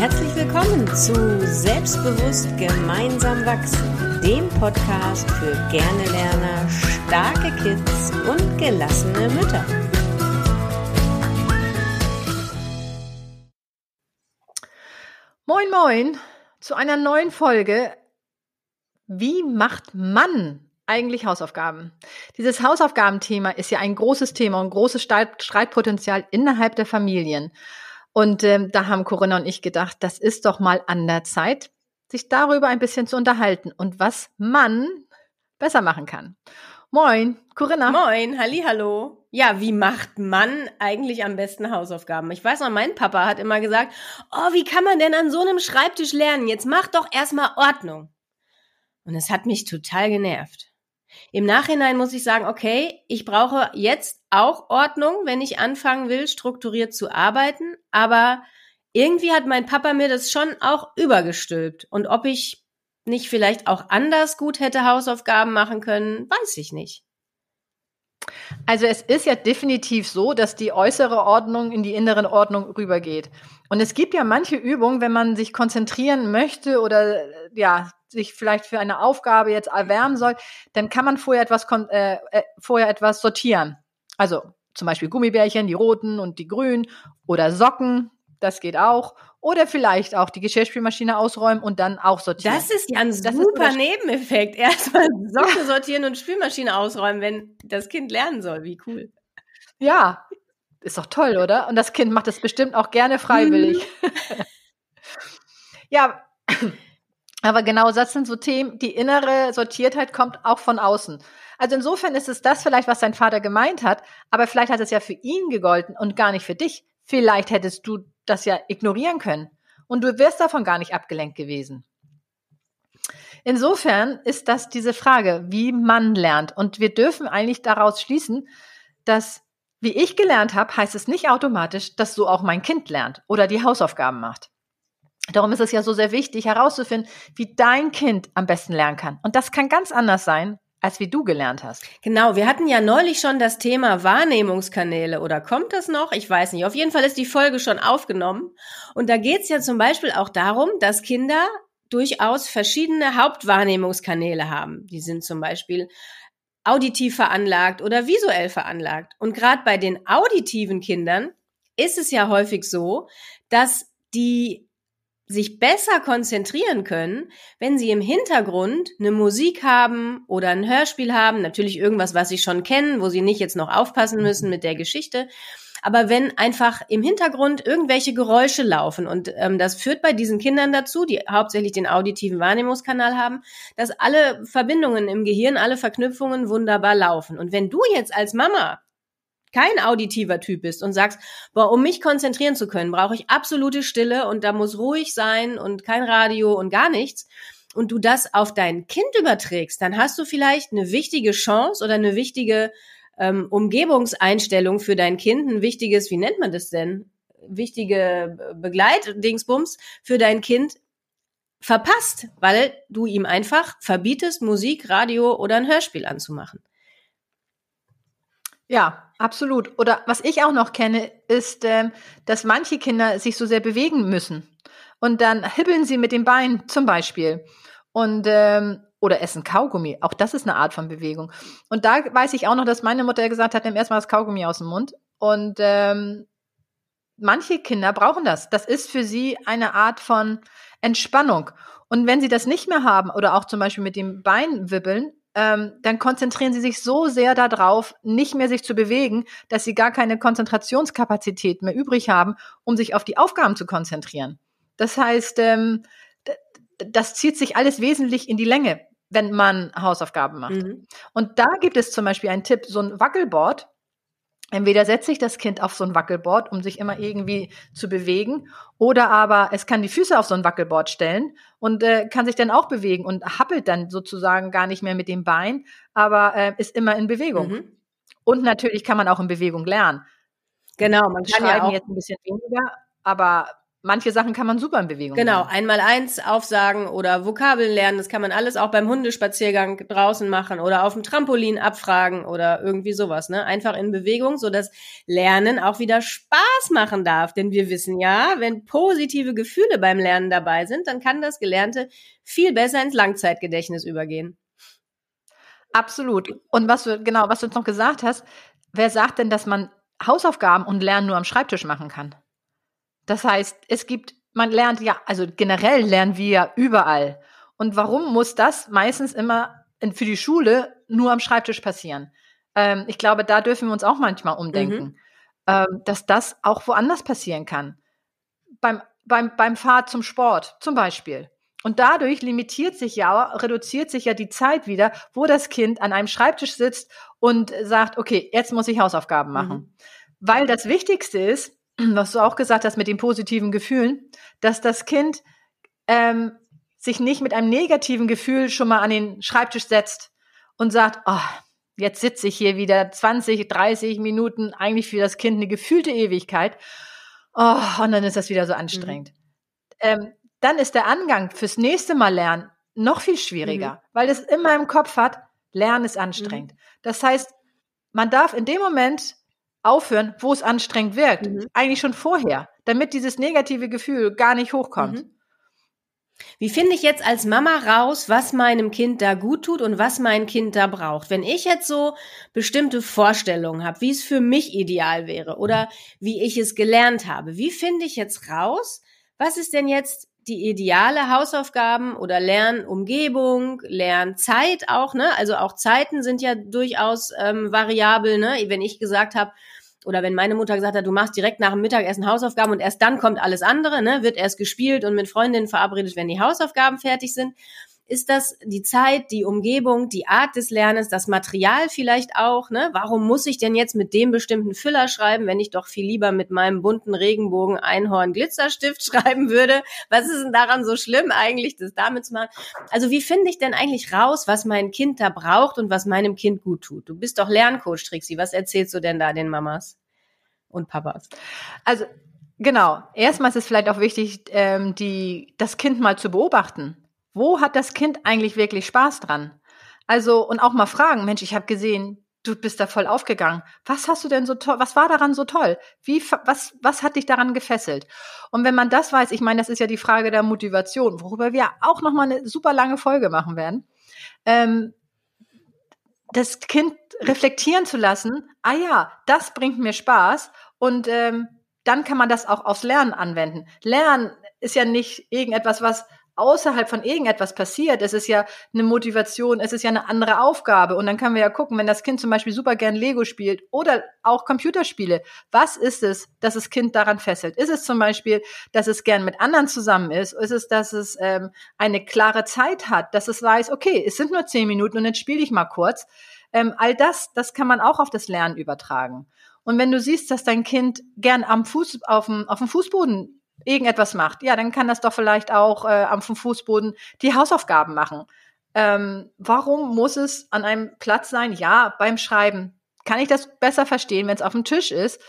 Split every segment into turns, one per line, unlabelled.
Herzlich willkommen zu Selbstbewusst gemeinsam wachsen, dem Podcast für gerne Lerner, starke Kids und gelassene Mütter.
Moin, moin zu einer neuen Folge. Wie macht man eigentlich Hausaufgaben? Dieses Hausaufgabenthema ist ja ein großes Thema und großes Streitpotenzial innerhalb der Familien. Und ähm, da haben Corinna und ich gedacht, das ist doch mal an der Zeit, sich darüber ein bisschen zu unterhalten und was man besser machen kann. Moin, Corinna.
Moin, halli, hallo. Ja, wie macht man eigentlich am besten Hausaufgaben? Ich weiß noch, mein Papa hat immer gesagt, oh, wie kann man denn an so einem Schreibtisch lernen? Jetzt mach doch erstmal Ordnung. Und es hat mich total genervt. Im Nachhinein muss ich sagen, okay, ich brauche jetzt auch Ordnung, wenn ich anfangen will, strukturiert zu arbeiten, aber irgendwie hat mein Papa mir das schon auch übergestülpt. Und ob ich nicht vielleicht auch anders gut hätte Hausaufgaben machen können, weiß ich nicht.
Also es ist ja definitiv so, dass die äußere Ordnung in die innere Ordnung rübergeht. Und es gibt ja manche Übungen, wenn man sich konzentrieren möchte oder ja sich vielleicht für eine Aufgabe jetzt erwärmen soll, dann kann man vorher etwas äh, äh, vorher etwas sortieren. Also zum Beispiel Gummibärchen, die roten und die grünen oder Socken, das geht auch. Oder vielleicht auch die Geschirrspülmaschine ausräumen und dann auch sortieren.
Das ist ja ein das super Nebeneffekt. Erstmal Socken sortieren und Spülmaschine ausräumen, wenn das Kind lernen soll. Wie cool.
Ja, ist doch toll, oder? Und das Kind macht es bestimmt auch gerne freiwillig. Mhm. ja, aber genau das sind so Themen, die innere Sortiertheit kommt auch von außen. Also insofern ist es das vielleicht, was dein Vater gemeint hat, aber vielleicht hat es ja für ihn gegolten und gar nicht für dich. Vielleicht hättest du das ja ignorieren können und du wärst davon gar nicht abgelenkt gewesen. Insofern ist das diese Frage, wie man lernt. Und wir dürfen eigentlich daraus schließen, dass, wie ich gelernt habe, heißt es nicht automatisch, dass so auch mein Kind lernt oder die Hausaufgaben macht. Darum ist es ja so sehr wichtig herauszufinden, wie dein Kind am besten lernen kann. Und das kann ganz anders sein, als wie du gelernt hast.
Genau, wir hatten ja neulich schon das Thema Wahrnehmungskanäle oder kommt das noch? Ich weiß nicht. Auf jeden Fall ist die Folge schon aufgenommen. Und da geht es ja zum Beispiel auch darum, dass Kinder durchaus verschiedene Hauptwahrnehmungskanäle haben. Die sind zum Beispiel auditiv veranlagt oder visuell veranlagt. Und gerade bei den auditiven Kindern ist es ja häufig so, dass die sich besser konzentrieren können, wenn sie im Hintergrund eine Musik haben oder ein Hörspiel haben, natürlich irgendwas, was sie schon kennen, wo sie nicht jetzt noch aufpassen müssen mit der Geschichte. Aber wenn einfach im Hintergrund irgendwelche Geräusche laufen und ähm, das führt bei diesen Kindern dazu, die hauptsächlich den auditiven Wahrnehmungskanal haben, dass alle Verbindungen im Gehirn, alle Verknüpfungen wunderbar laufen. Und wenn du jetzt als Mama kein auditiver Typ bist und sagst, boah, um mich konzentrieren zu können, brauche ich absolute Stille und da muss ruhig sein und kein Radio und gar nichts und du das auf dein Kind überträgst, dann hast du vielleicht eine wichtige Chance oder eine wichtige ähm, Umgebungseinstellung für dein Kind, ein wichtiges, wie nennt man das denn? Wichtige Begleitdingsbums für dein Kind verpasst, weil du ihm einfach verbietest, Musik, Radio oder ein Hörspiel anzumachen.
Ja, Absolut. Oder was ich auch noch kenne, ist, ähm, dass manche Kinder sich so sehr bewegen müssen. Und dann hibbeln sie mit den Beinen zum Beispiel. Und ähm, oder essen Kaugummi. Auch das ist eine Art von Bewegung. Und da weiß ich auch noch, dass meine Mutter gesagt hat, nimm erstmal das Kaugummi aus dem Mund. Und ähm, manche Kinder brauchen das. Das ist für sie eine Art von Entspannung. Und wenn sie das nicht mehr haben oder auch zum Beispiel mit dem Bein wibbeln, ähm, dann konzentrieren sie sich so sehr darauf, nicht mehr sich zu bewegen, dass sie gar keine Konzentrationskapazität mehr übrig haben, um sich auf die Aufgaben zu konzentrieren. Das heißt, ähm, das zieht sich alles wesentlich in die Länge, wenn man Hausaufgaben macht. Mhm. Und da gibt es zum Beispiel einen Tipp, so ein Wackelboard, Entweder setze ich das Kind auf so ein Wackelboard, um sich immer irgendwie zu bewegen, oder aber es kann die Füße auf so ein Wackelboard stellen und äh, kann sich dann auch bewegen und happelt dann sozusagen gar nicht mehr mit dem Bein, aber äh, ist immer in Bewegung. Mhm. Und natürlich kann man auch in Bewegung lernen.
Genau, man kann
ja auch jetzt ein bisschen weniger, aber manche Sachen kann man super in Bewegung
Genau,
lernen.
einmal eins aufsagen oder Vokabeln lernen, das kann man alles auch beim Hundespaziergang draußen machen oder auf dem Trampolin abfragen oder irgendwie sowas, ne? Einfach in Bewegung, so dass Lernen auch wieder Spaß machen darf, denn wir wissen ja, wenn positive Gefühle beim Lernen dabei sind, dann kann das Gelernte viel besser ins Langzeitgedächtnis übergehen.
Absolut. Und was du, genau, was du jetzt noch gesagt hast, wer sagt denn, dass man Hausaufgaben und Lernen nur am Schreibtisch machen kann? Das heißt, es gibt, man lernt ja, also generell lernen wir ja überall. Und warum muss das meistens immer für die Schule nur am Schreibtisch passieren? Ähm, ich glaube, da dürfen wir uns auch manchmal umdenken, mhm. ähm, dass das auch woanders passieren kann. Beim, beim, beim Fahrt zum Sport zum Beispiel. Und dadurch limitiert sich ja, reduziert sich ja die Zeit wieder, wo das Kind an einem Schreibtisch sitzt und sagt, okay, jetzt muss ich Hausaufgaben machen. Mhm. Weil das Wichtigste ist, was du auch gesagt hast mit den positiven Gefühlen, dass das Kind ähm, sich nicht mit einem negativen Gefühl schon mal an den Schreibtisch setzt und sagt, oh, jetzt sitze ich hier wieder 20, 30 Minuten, eigentlich für das Kind eine gefühlte Ewigkeit. Oh, und dann ist das wieder so anstrengend. Mhm. Ähm, dann ist der Angang fürs nächste Mal lernen noch viel schwieriger, mhm. weil es immer im Kopf hat, Lernen ist anstrengend. Mhm. Das heißt, man darf in dem Moment aufhören, wo es anstrengend wirkt. Mhm. Eigentlich schon vorher, damit dieses negative Gefühl gar nicht hochkommt. Mhm.
Wie finde ich jetzt als Mama raus, was meinem Kind da gut tut und was mein Kind da braucht? Wenn ich jetzt so bestimmte Vorstellungen habe, wie es für mich ideal wäre oder wie ich es gelernt habe, wie finde ich jetzt raus, was ist denn jetzt die ideale Hausaufgaben oder Lernumgebung, Lernzeit auch, ne? Also auch Zeiten sind ja durchaus ähm, variabel, ne? Wenn ich gesagt habe, oder wenn meine Mutter gesagt hat, du machst direkt nach dem Mittagessen Hausaufgaben und erst dann kommt alles andere, ne, wird erst gespielt und mit Freundinnen verabredet, wenn die Hausaufgaben fertig sind ist das die Zeit, die Umgebung, die Art des Lernens, das Material vielleicht auch? Ne? Warum muss ich denn jetzt mit dem bestimmten Füller schreiben, wenn ich doch viel lieber mit meinem bunten Regenbogen Einhorn Glitzerstift schreiben würde? Was ist denn daran so schlimm eigentlich, das damit zu machen? Also wie finde ich denn eigentlich raus, was mein Kind da braucht und was meinem Kind gut tut? Du bist doch Lerncoach, Trixie. Was erzählst du denn da den Mamas und Papas?
Also Genau. Erstmal ist es vielleicht auch wichtig, ähm, die, das Kind mal zu beobachten. Wo hat das Kind eigentlich wirklich Spaß dran? Also, und auch mal fragen, Mensch, ich habe gesehen, du bist da voll aufgegangen. Was hast du denn so toll, was war daran so toll? Wie, was, was hat dich daran gefesselt? Und wenn man das weiß, ich meine, das ist ja die Frage der Motivation, worüber wir auch nochmal eine super lange Folge machen werden, ähm, das Kind reflektieren zu lassen, ah ja, das bringt mir Spaß und ähm, dann kann man das auch aufs Lernen anwenden. Lernen ist ja nicht irgendetwas, was außerhalb von irgendetwas passiert. Es ist ja eine Motivation, es ist ja eine andere Aufgabe. Und dann können wir ja gucken, wenn das Kind zum Beispiel super gern Lego spielt oder auch Computerspiele, was ist es, dass das Kind daran fesselt? Ist es zum Beispiel, dass es gern mit anderen zusammen ist? Ist es, dass es ähm, eine klare Zeit hat, dass es weiß, okay, es sind nur zehn Minuten und jetzt spiele ich mal kurz. Ähm, all das, das kann man auch auf das Lernen übertragen. Und wenn du siehst, dass dein Kind gern am Fuß, auf dem, auf dem Fußboden irgendetwas macht, ja, dann kann das doch vielleicht auch äh, am Fußboden die Hausaufgaben machen. Ähm, warum muss es an einem Platz sein? Ja, beim Schreiben kann ich das besser verstehen, wenn es auf dem Tisch ist,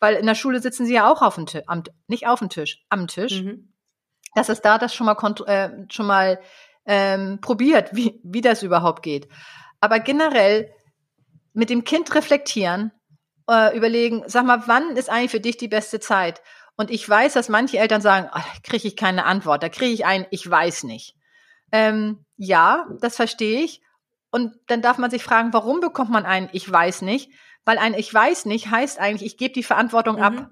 weil in der Schule sitzen sie ja auch auf dem Tisch, am, nicht auf dem Tisch, am Tisch. Mhm. Dass es da das schon mal, äh, schon mal ähm, probiert, wie, wie das überhaupt geht. Aber generell mit dem Kind reflektieren, äh, überlegen, sag mal, wann ist eigentlich für dich die beste Zeit? Und ich weiß, dass manche Eltern sagen, oh, kriege ich keine Antwort, da kriege ich ein, ich weiß nicht. Ähm, ja, das verstehe ich. Und dann darf man sich fragen, warum bekommt man ein Ich weiß nicht? Weil ein Ich weiß nicht heißt eigentlich, ich gebe die Verantwortung mhm. ab.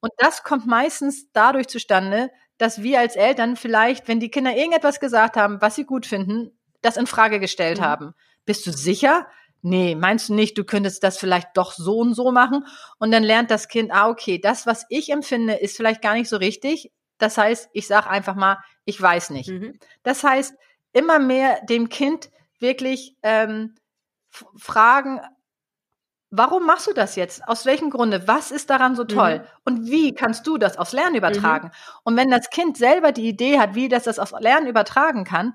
Und das kommt meistens dadurch zustande, dass wir als Eltern vielleicht, wenn die Kinder irgendetwas gesagt haben, was sie gut finden, das in Frage gestellt mhm. haben. Bist du sicher? Nee, meinst du nicht, du könntest das vielleicht doch so und so machen? Und dann lernt das Kind, ah, okay, das, was ich empfinde, ist vielleicht gar nicht so richtig. Das heißt, ich sage einfach mal, ich weiß nicht. Mhm. Das heißt, immer mehr dem Kind wirklich ähm, fragen, warum machst du das jetzt? Aus welchem Grunde? Was ist daran so toll? Mhm. Und wie kannst du das aufs Lernen übertragen? Mhm. Und wenn das Kind selber die Idee hat, wie das das aufs Lernen übertragen kann,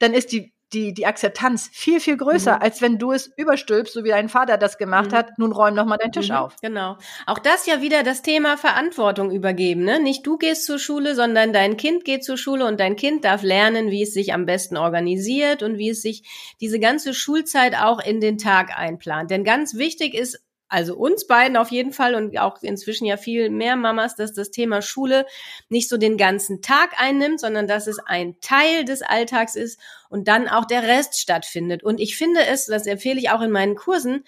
dann ist die die, die Akzeptanz viel, viel größer, mhm. als wenn du es überstülpst, so wie dein Vater das gemacht mhm. hat. Nun räum noch mal deinen Tisch mhm. auf.
Genau. Auch das ja wieder das Thema Verantwortung übergeben. Ne? Nicht du gehst zur Schule, sondern dein Kind geht zur Schule und dein Kind darf lernen, wie es sich am besten organisiert und wie es sich diese ganze Schulzeit auch in den Tag einplant. Denn ganz wichtig ist also uns beiden auf jeden Fall und auch inzwischen ja viel mehr Mamas, dass das Thema Schule nicht so den ganzen Tag einnimmt, sondern dass es ein Teil des Alltags ist und dann auch der Rest stattfindet. Und ich finde es, das empfehle ich auch in meinen Kursen,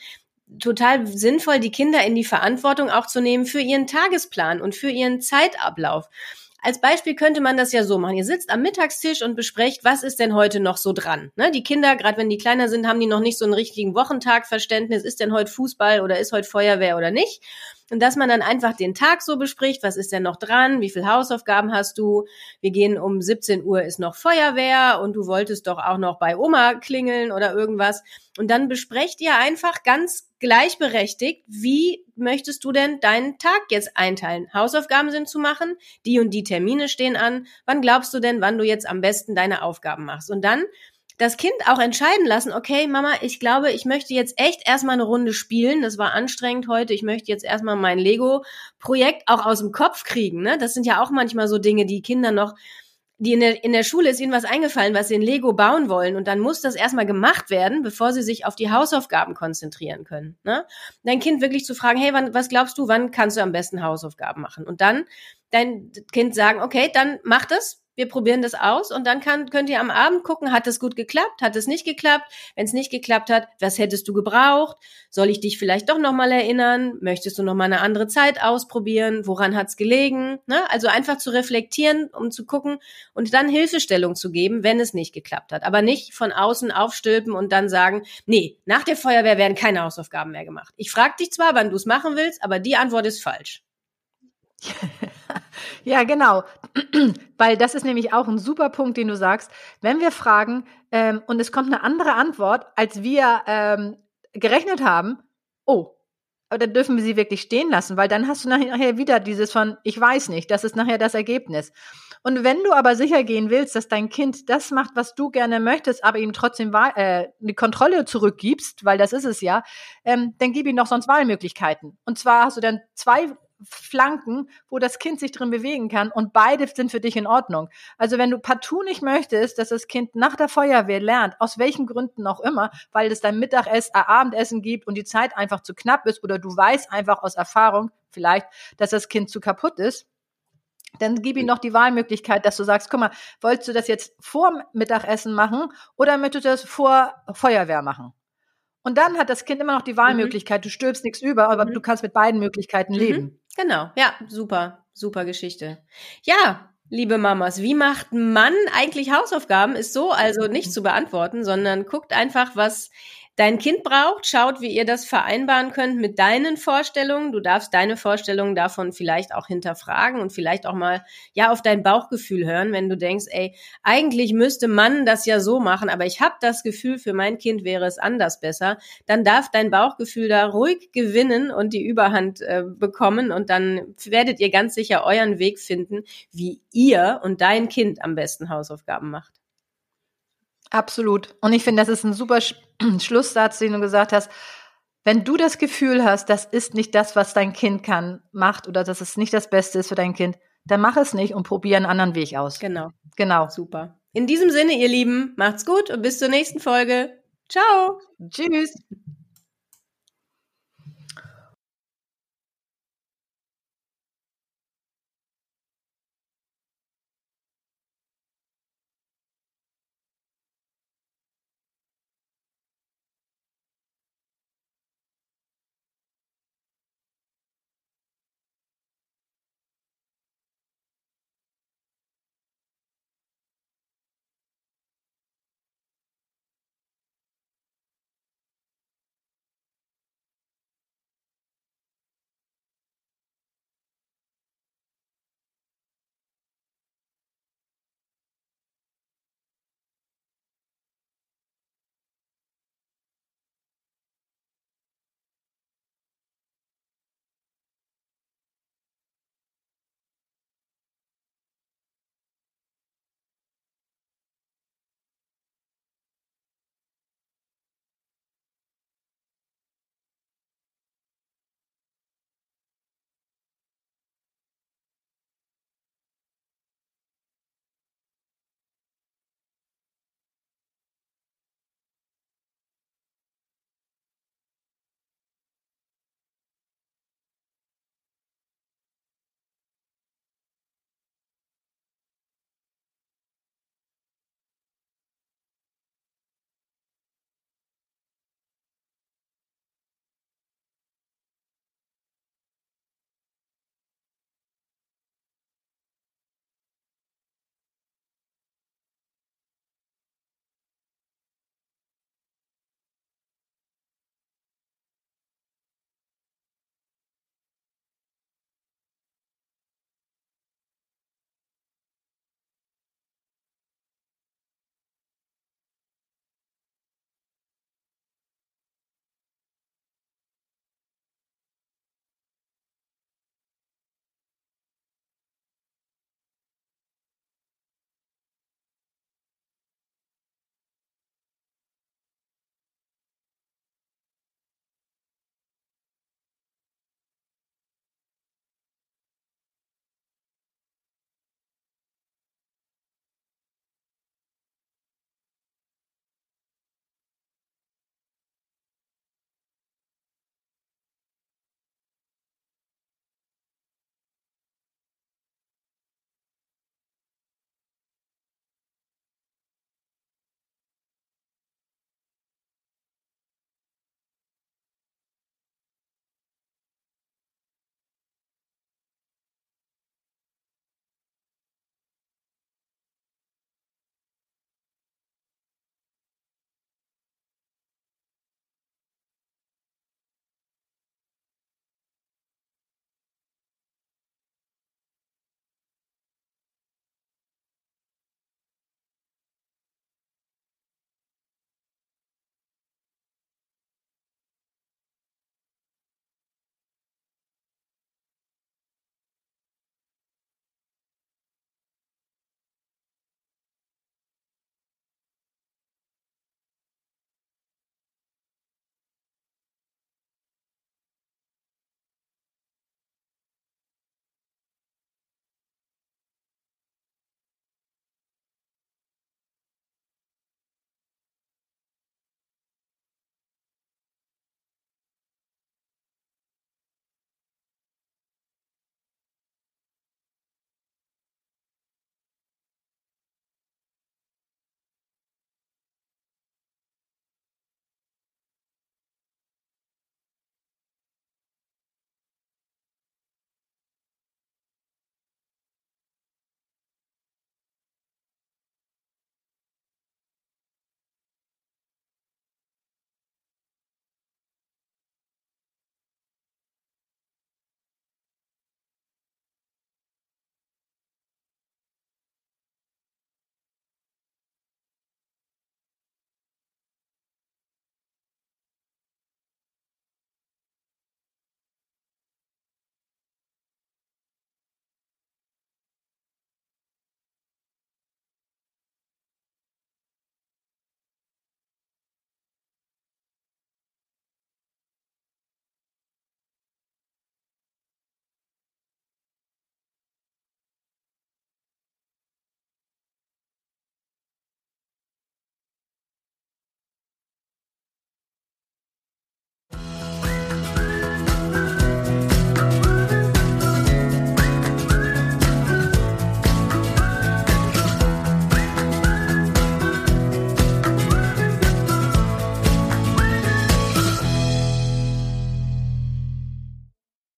total sinnvoll, die Kinder in die Verantwortung auch zu nehmen für ihren Tagesplan und für ihren Zeitablauf. Als Beispiel könnte man das ja so machen. Ihr sitzt am Mittagstisch und besprecht, was ist denn heute noch so dran? Ne? Die Kinder, gerade wenn die kleiner sind, haben die noch nicht so einen richtigen Wochentagverständnis. Ist denn heute Fußball oder ist heute Feuerwehr oder nicht? Und dass man dann einfach den Tag so bespricht, was ist denn noch dran, wie viel Hausaufgaben hast du, wir gehen um 17 Uhr ist noch Feuerwehr und du wolltest doch auch noch bei Oma klingeln oder irgendwas. Und dann besprecht ihr einfach ganz gleichberechtigt, wie möchtest du denn deinen Tag jetzt einteilen? Hausaufgaben sind zu machen, die und die Termine stehen an. Wann glaubst du denn, wann du jetzt am besten deine Aufgaben machst? Und dann das Kind auch entscheiden lassen, okay, Mama, ich glaube, ich möchte jetzt echt erstmal eine Runde spielen. Das war anstrengend heute. Ich möchte jetzt erstmal mein Lego-Projekt auch aus dem Kopf kriegen. Ne? Das sind ja auch manchmal so Dinge, die Kinder noch, die in der, in der Schule ist ihnen was eingefallen, was sie in Lego bauen wollen. Und dann muss das erstmal gemacht werden, bevor sie sich auf die Hausaufgaben konzentrieren können. Ne? Dein Kind wirklich zu fragen, hey, wann, was glaubst du, wann kannst du am besten Hausaufgaben machen? Und dann dein Kind sagen, okay, dann mach das, wir probieren das aus und dann kann, könnt ihr am Abend gucken, hat es gut geklappt, hat es nicht geklappt? Wenn es nicht geklappt hat, was hättest du gebraucht? Soll ich dich vielleicht doch nochmal erinnern? Möchtest du nochmal eine andere Zeit ausprobieren? Woran hat es gelegen? Ne? Also einfach zu reflektieren, um zu gucken und dann Hilfestellung zu geben, wenn es nicht geklappt hat. Aber nicht von außen aufstülpen und dann sagen, nee, nach der Feuerwehr werden keine Hausaufgaben mehr gemacht. Ich frage dich zwar, wann du es machen willst, aber die Antwort ist falsch.
Ja, genau. Weil das ist nämlich auch ein super Punkt, den du sagst. Wenn wir fragen ähm, und es kommt eine andere Antwort, als wir ähm, gerechnet haben, oh, aber dann dürfen wir sie wirklich stehen lassen, weil dann hast du nachher wieder dieses von, ich weiß nicht, das ist nachher das Ergebnis. Und wenn du aber sicher gehen willst, dass dein Kind das macht, was du gerne möchtest, aber ihm trotzdem äh, die Kontrolle zurückgibst, weil das ist es ja, ähm, dann gib ihm noch sonst Wahlmöglichkeiten. Und zwar hast du dann zwei Flanken, wo das Kind sich drin bewegen kann und beide sind für dich in Ordnung. Also wenn du partout nicht möchtest, dass das Kind nach der Feuerwehr lernt, aus welchen Gründen auch immer, weil es dein Mittagessen, äh, Abendessen gibt und die Zeit einfach zu knapp ist oder du weißt einfach aus Erfahrung vielleicht, dass das Kind zu kaputt ist, dann gib ihm noch die Wahlmöglichkeit, dass du sagst, guck mal, wolltest du das jetzt vor Mittagessen machen oder möchtest du das vor Feuerwehr machen? Und dann hat das Kind immer noch die Wahlmöglichkeit, mhm. du stülpst nichts über, aber mhm. du kannst mit beiden Möglichkeiten mhm. leben.
Genau, ja, super, super Geschichte. Ja, liebe Mamas, wie macht Mann eigentlich Hausaufgaben? Ist so also nicht zu beantworten, sondern guckt einfach, was dein Kind braucht, schaut, wie ihr das vereinbaren könnt mit deinen Vorstellungen. Du darfst deine Vorstellungen davon vielleicht auch hinterfragen und vielleicht auch mal ja auf dein Bauchgefühl hören, wenn du denkst, ey, eigentlich müsste man das ja so machen, aber ich habe das Gefühl, für mein Kind wäre es anders besser. Dann darf dein Bauchgefühl da ruhig gewinnen und die Überhand äh, bekommen und dann werdet ihr ganz sicher euren Weg finden, wie ihr und dein Kind am besten Hausaufgaben macht.
Absolut. Und ich finde, das ist ein super Sch Schlusssatz, den du gesagt hast. Wenn du das Gefühl hast, das ist nicht das, was dein Kind kann, macht oder dass es nicht das Beste ist für dein Kind, dann mach es nicht und probier einen anderen Weg aus.
Genau. Genau. Super. In diesem Sinne, ihr Lieben, macht's gut und bis zur nächsten Folge. Ciao.
Tschüss.